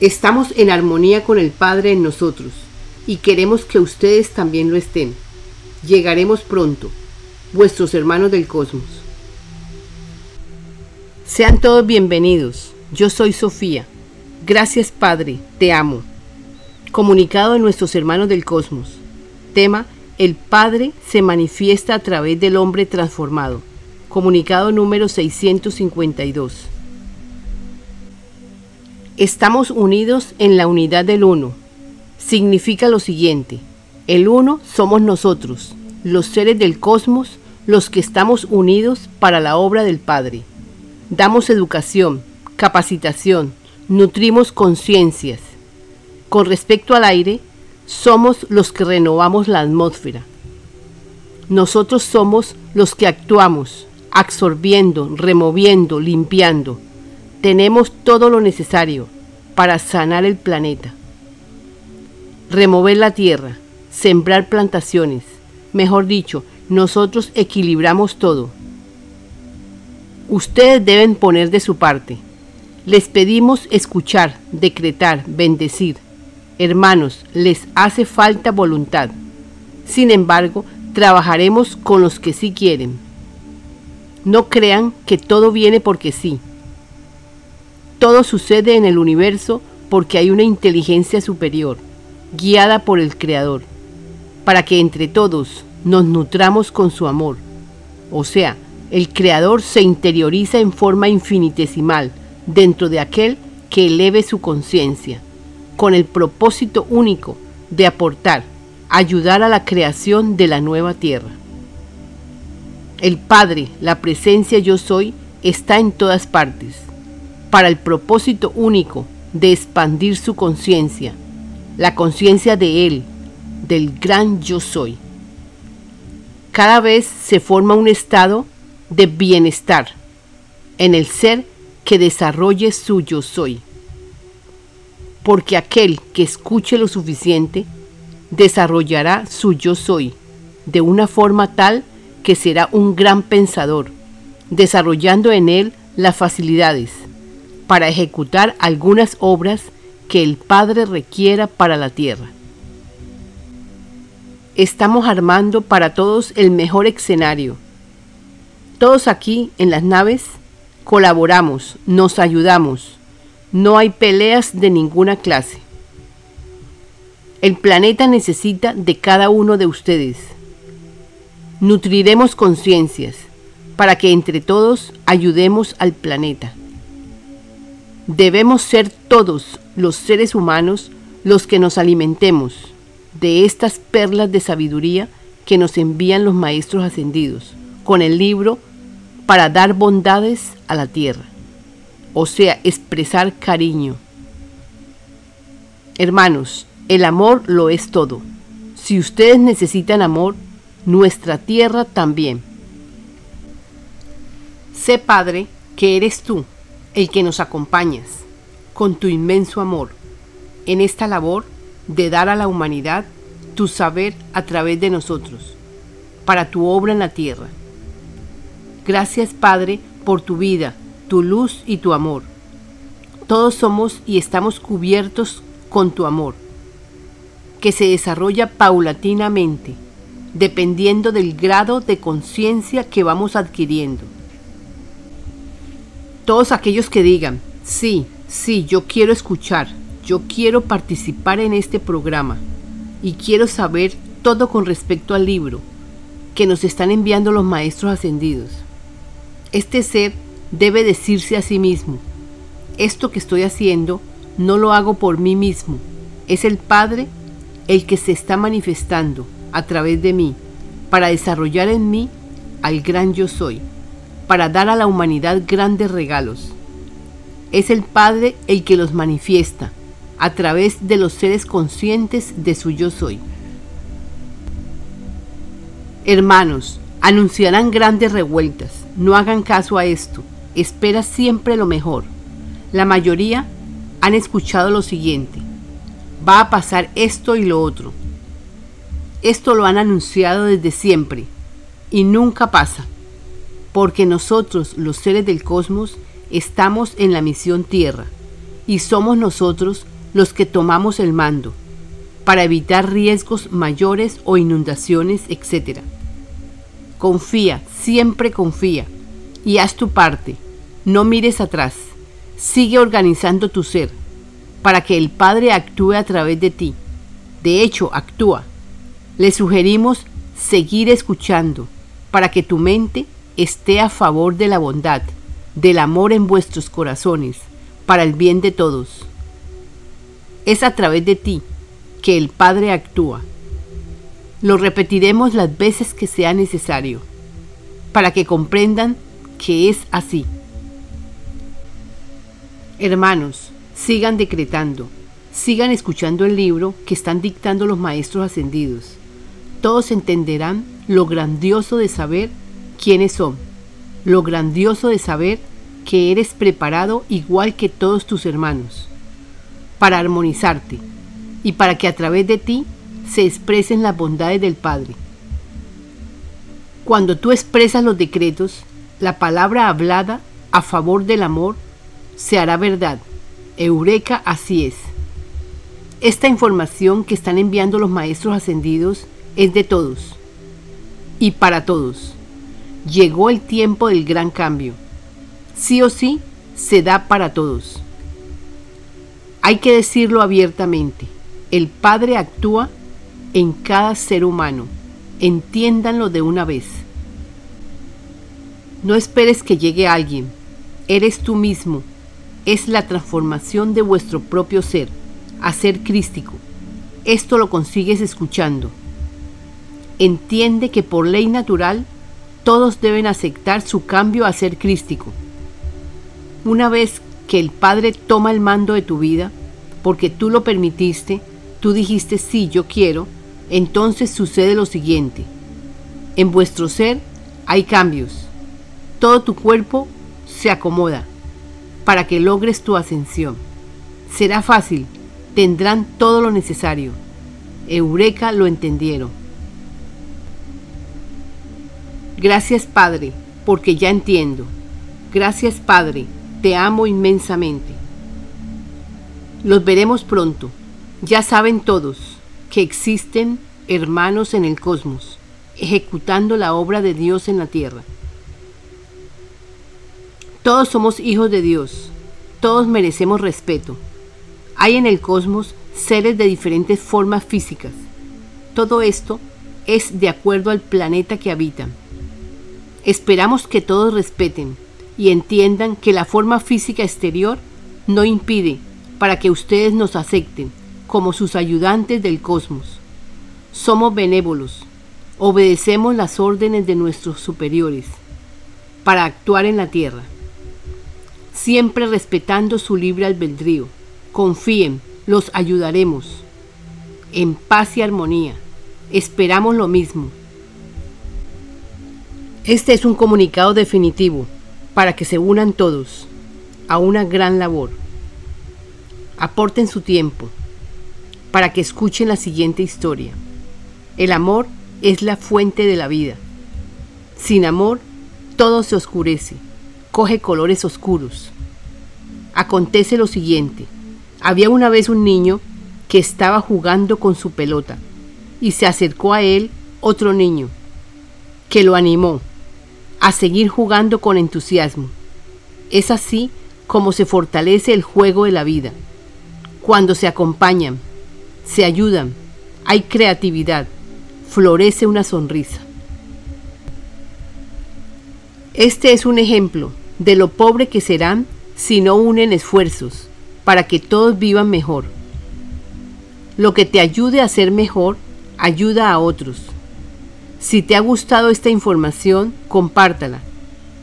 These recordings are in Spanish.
Estamos en armonía con el Padre en nosotros y queremos que ustedes también lo estén. Llegaremos pronto, vuestros hermanos del cosmos. Sean todos bienvenidos. Yo soy Sofía. Gracias Padre, te amo. Comunicado de nuestros hermanos del cosmos. Tema, el Padre se manifiesta a través del hombre transformado. Comunicado número 652. Estamos unidos en la unidad del uno. Significa lo siguiente. El uno somos nosotros, los seres del cosmos, los que estamos unidos para la obra del Padre. Damos educación, capacitación, nutrimos conciencias. Con respecto al aire, somos los que renovamos la atmósfera. Nosotros somos los que actuamos, absorbiendo, removiendo, limpiando. Tenemos todo lo necesario para sanar el planeta. Remover la tierra, sembrar plantaciones. Mejor dicho, nosotros equilibramos todo. Ustedes deben poner de su parte. Les pedimos escuchar, decretar, bendecir. Hermanos, les hace falta voluntad. Sin embargo, trabajaremos con los que sí quieren. No crean que todo viene porque sí. Todo sucede en el universo porque hay una inteligencia superior, guiada por el Creador, para que entre todos nos nutramos con su amor. O sea, el Creador se interioriza en forma infinitesimal dentro de aquel que eleve su conciencia, con el propósito único de aportar, ayudar a la creación de la nueva tierra. El Padre, la presencia yo soy, está en todas partes, para el propósito único de expandir su conciencia, la conciencia de Él, del gran yo soy. Cada vez se forma un estado de bienestar en el ser que desarrolle su yo soy. Porque aquel que escuche lo suficiente desarrollará su yo soy de una forma tal que será un gran pensador, desarrollando en él las facilidades para ejecutar algunas obras que el Padre requiera para la tierra. Estamos armando para todos el mejor escenario todos aquí en las naves colaboramos, nos ayudamos. No hay peleas de ninguna clase. El planeta necesita de cada uno de ustedes. Nutriremos conciencias para que entre todos ayudemos al planeta. Debemos ser todos los seres humanos los que nos alimentemos de estas perlas de sabiduría que nos envían los maestros ascendidos con el libro para dar bondades a la tierra, o sea, expresar cariño. Hermanos, el amor lo es todo. Si ustedes necesitan amor, nuestra tierra también. Sé, Padre, que eres tú el que nos acompañas con tu inmenso amor en esta labor de dar a la humanidad tu saber a través de nosotros, para tu obra en la tierra. Gracias Padre por tu vida, tu luz y tu amor. Todos somos y estamos cubiertos con tu amor, que se desarrolla paulatinamente, dependiendo del grado de conciencia que vamos adquiriendo. Todos aquellos que digan, sí, sí, yo quiero escuchar, yo quiero participar en este programa y quiero saber todo con respecto al libro que nos están enviando los maestros ascendidos. Este ser debe decirse a sí mismo, esto que estoy haciendo no lo hago por mí mismo, es el Padre el que se está manifestando a través de mí para desarrollar en mí al gran yo soy, para dar a la humanidad grandes regalos. Es el Padre el que los manifiesta a través de los seres conscientes de su yo soy. Hermanos, anunciarán grandes revueltas, no hagan caso a esto. Espera siempre lo mejor. La mayoría han escuchado lo siguiente. Va a pasar esto y lo otro. Esto lo han anunciado desde siempre y nunca pasa. Porque nosotros, los seres del cosmos, estamos en la misión Tierra y somos nosotros los que tomamos el mando para evitar riesgos mayores o inundaciones, etc. Confía, siempre confía y haz tu parte. No mires atrás. Sigue organizando tu ser para que el Padre actúe a través de ti. De hecho, actúa. Le sugerimos seguir escuchando para que tu mente esté a favor de la bondad, del amor en vuestros corazones, para el bien de todos. Es a través de ti que el Padre actúa. Lo repetiremos las veces que sea necesario, para que comprendan que es así. Hermanos, sigan decretando, sigan escuchando el libro que están dictando los maestros ascendidos. Todos entenderán lo grandioso de saber quiénes son, lo grandioso de saber que eres preparado igual que todos tus hermanos, para armonizarte y para que a través de ti se expresen las bondades del Padre. Cuando tú expresas los decretos, la palabra hablada a favor del amor se hará verdad. Eureka, así es. Esta información que están enviando los maestros ascendidos es de todos y para todos. Llegó el tiempo del gran cambio. Sí o sí, se da para todos. Hay que decirlo abiertamente. El Padre actúa en cada ser humano. Entiéndanlo de una vez. No esperes que llegue alguien. Eres tú mismo. Es la transformación de vuestro propio ser, a ser crístico. Esto lo consigues escuchando. Entiende que por ley natural todos deben aceptar su cambio a ser crístico. Una vez que el Padre toma el mando de tu vida, porque tú lo permitiste, tú dijiste sí, yo quiero, entonces sucede lo siguiente. En vuestro ser hay cambios. Todo tu cuerpo se acomoda para que logres tu ascensión. Será fácil, tendrán todo lo necesario. Eureka lo entendieron. Gracias Padre, porque ya entiendo. Gracias Padre, te amo inmensamente. Los veremos pronto. Ya saben todos que existen hermanos en el cosmos, ejecutando la obra de Dios en la tierra. Todos somos hijos de Dios, todos merecemos respeto. Hay en el cosmos seres de diferentes formas físicas. Todo esto es de acuerdo al planeta que habitan. Esperamos que todos respeten y entiendan que la forma física exterior no impide para que ustedes nos acepten como sus ayudantes del cosmos. Somos benévolos, obedecemos las órdenes de nuestros superiores para actuar en la tierra, siempre respetando su libre albedrío. Confíen, los ayudaremos. En paz y armonía. Esperamos lo mismo. Este es un comunicado definitivo para que se unan todos a una gran labor. Aporten su tiempo para que escuchen la siguiente historia. El amor es la fuente de la vida. Sin amor, todo se oscurece, coge colores oscuros. Acontece lo siguiente. Había una vez un niño que estaba jugando con su pelota y se acercó a él otro niño que lo animó a seguir jugando con entusiasmo. Es así como se fortalece el juego de la vida. Cuando se acompañan, se ayudan, hay creatividad, florece una sonrisa. Este es un ejemplo de lo pobre que serán si no unen esfuerzos para que todos vivan mejor. Lo que te ayude a ser mejor ayuda a otros. Si te ha gustado esta información, compártala.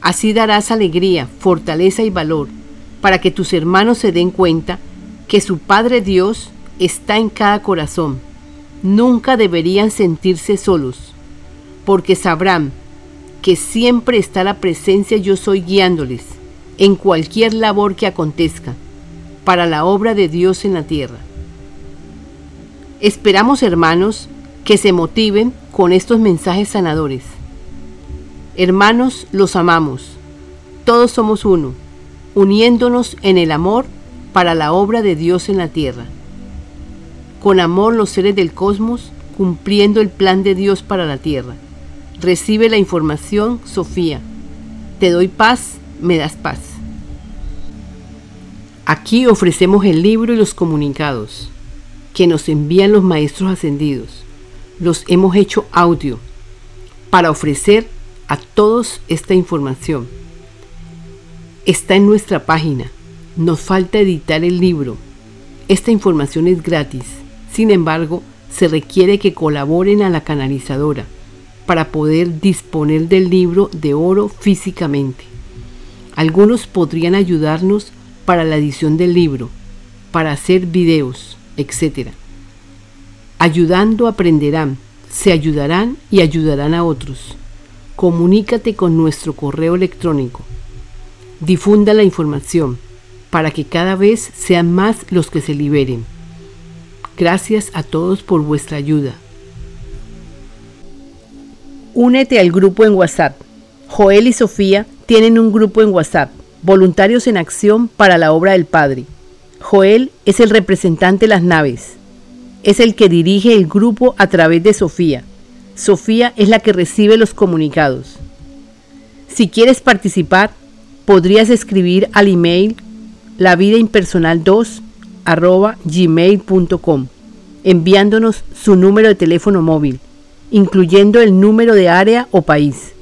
Así darás alegría, fortaleza y valor para que tus hermanos se den cuenta que su Padre Dios está en cada corazón. Nunca deberían sentirse solos, porque sabrán que siempre está la presencia yo soy guiándoles en cualquier labor que acontezca para la obra de Dios en la tierra. Esperamos, hermanos, que se motiven con estos mensajes sanadores. Hermanos, los amamos. Todos somos uno, uniéndonos en el amor para la obra de Dios en la tierra. Con amor los seres del cosmos cumpliendo el plan de Dios para la tierra. Recibe la información, Sofía. Te doy paz, me das paz. Aquí ofrecemos el libro y los comunicados que nos envían los maestros ascendidos. Los hemos hecho audio para ofrecer a todos esta información. Está en nuestra página. Nos falta editar el libro. Esta información es gratis. Sin embargo, se requiere que colaboren a la canalizadora para poder disponer del libro de oro físicamente. Algunos podrían ayudarnos para la edición del libro, para hacer videos, etc. Ayudando aprenderán, se ayudarán y ayudarán a otros. Comunícate con nuestro correo electrónico. Difunda la información para que cada vez sean más los que se liberen. Gracias a todos por vuestra ayuda. Únete al grupo en WhatsApp. Joel y Sofía tienen un grupo en WhatsApp Voluntarios en Acción para la Obra del Padre. Joel es el representante de las naves. Es el que dirige el grupo a través de Sofía. Sofía es la que recibe los comunicados. Si quieres participar, podrías escribir al email lavidaimpersonal2 gmail.com enviándonos su número de teléfono móvil, incluyendo el número de área o país.